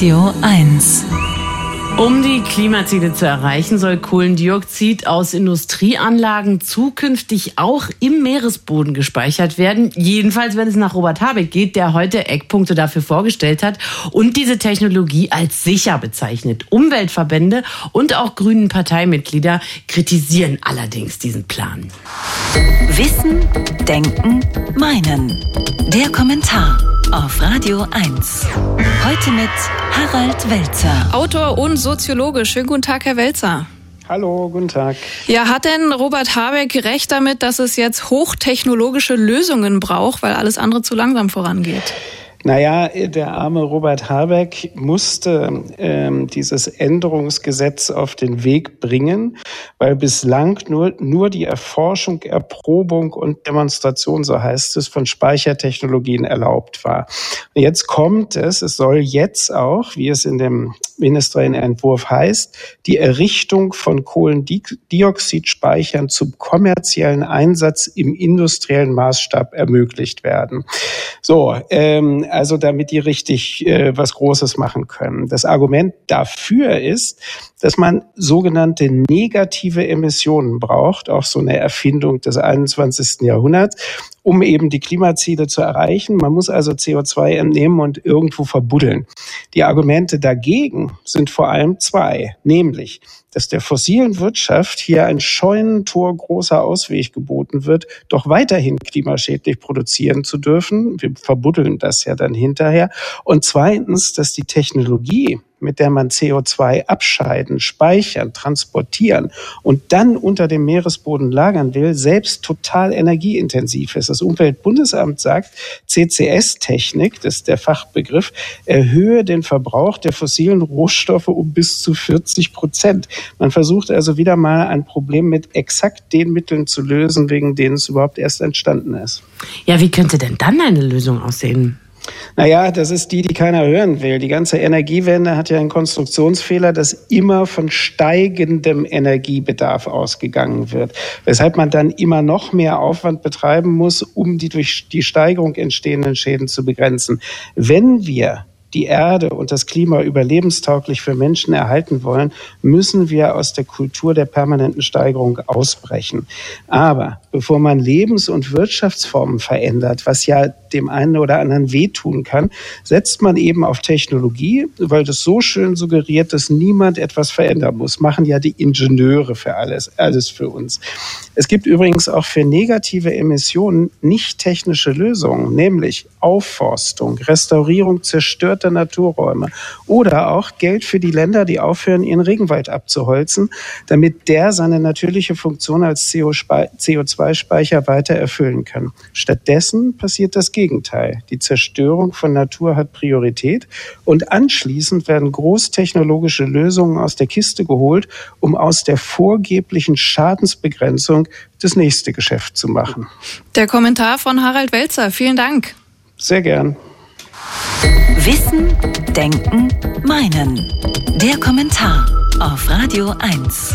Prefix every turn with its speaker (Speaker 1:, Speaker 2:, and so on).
Speaker 1: Radio 1.
Speaker 2: Um die Klimaziele zu erreichen, soll Kohlendioxid aus Industrieanlagen zukünftig auch im Meeresboden gespeichert werden. Jedenfalls, wenn es nach Robert Habeck geht, der heute Eckpunkte dafür vorgestellt hat und diese Technologie als sicher bezeichnet. Umweltverbände und auch grünen Parteimitglieder kritisieren allerdings diesen Plan.
Speaker 1: Wissen, Denken, Meinen. Der Kommentar auf Radio 1. Heute mit Harald Welzer.
Speaker 3: Autor und Soziologe. Schönen guten Tag, Herr Welzer.
Speaker 4: Hallo, guten Tag.
Speaker 3: Ja, hat denn Robert Habeck recht damit, dass es jetzt hochtechnologische Lösungen braucht, weil alles andere zu langsam vorangeht?
Speaker 4: Naja, der arme Robert Habeck musste ähm, dieses Änderungsgesetz auf den Weg bringen, weil bislang nur, nur die Erforschung, Erprobung und Demonstration, so heißt es, von Speichertechnologien erlaubt war. Und jetzt kommt es, es soll jetzt auch, wie es in dem ministeriellen Entwurf heißt, die Errichtung von Kohlendioxidspeichern zum kommerziellen Einsatz im industriellen Maßstab ermöglicht werden. So, ähm, also damit die richtig äh, was Großes machen können. Das Argument dafür ist, dass man sogenannte negative Emissionen braucht, auch so eine Erfindung des 21. Jahrhunderts, um eben die Klimaziele zu erreichen. Man muss also CO2 entnehmen und irgendwo verbuddeln. Die Argumente dagegen sind vor allem zwei, nämlich, dass der fossilen Wirtschaft hier ein Scheunentor großer Ausweg geboten wird, doch weiterhin klimaschädlich produzieren zu dürfen. Wir verbuddeln das ja dann hinterher. Und zweitens, dass die Technologie, mit der man CO2 abscheiden, speichern, transportieren und dann unter dem Meeresboden lagern will, selbst total energieintensiv ist. Das Umweltbundesamt sagt, CCS-Technik, das ist der Fachbegriff, erhöhe den Verbrauch der fossilen Rohstoffe um bis zu 40 Prozent. Man versucht also wieder mal ein Problem mit exakt den Mitteln zu lösen, wegen denen es überhaupt erst entstanden ist.
Speaker 2: Ja, wie könnte denn dann eine Lösung aussehen?
Speaker 4: Naja, das ist die, die keiner hören will. Die ganze Energiewende hat ja einen Konstruktionsfehler, dass immer von steigendem Energiebedarf ausgegangen wird. Weshalb man dann immer noch mehr Aufwand betreiben muss, um die durch die Steigerung entstehenden Schäden zu begrenzen. Wenn wir die Erde und das Klima überlebenstauglich für Menschen erhalten wollen, müssen wir aus der Kultur der permanenten Steigerung ausbrechen. Aber bevor man Lebens- und Wirtschaftsformen verändert, was ja dem einen oder anderen wehtun kann, setzt man eben auf Technologie, weil das so schön suggeriert, dass niemand etwas verändern muss. Machen ja die Ingenieure für alles, alles für uns. Es gibt übrigens auch für negative Emissionen nicht technische Lösungen, nämlich Aufforstung, Restaurierung zerstörter Naturräume oder auch Geld für die Länder, die aufhören, ihren Regenwald abzuholzen, damit der seine natürliche Funktion als CO2-Speicher weiter erfüllen kann. Stattdessen passiert das Gegenteil. Die Zerstörung von Natur hat Priorität und anschließend werden großtechnologische Lösungen aus der Kiste geholt, um aus der vorgeblichen Schadensbegrenzung das nächste Geschäft zu machen.
Speaker 3: Der Kommentar von Harald Welzer. Vielen Dank.
Speaker 4: Sehr gern.
Speaker 1: Wissen, Denken, Meinen. Der Kommentar auf Radio 1.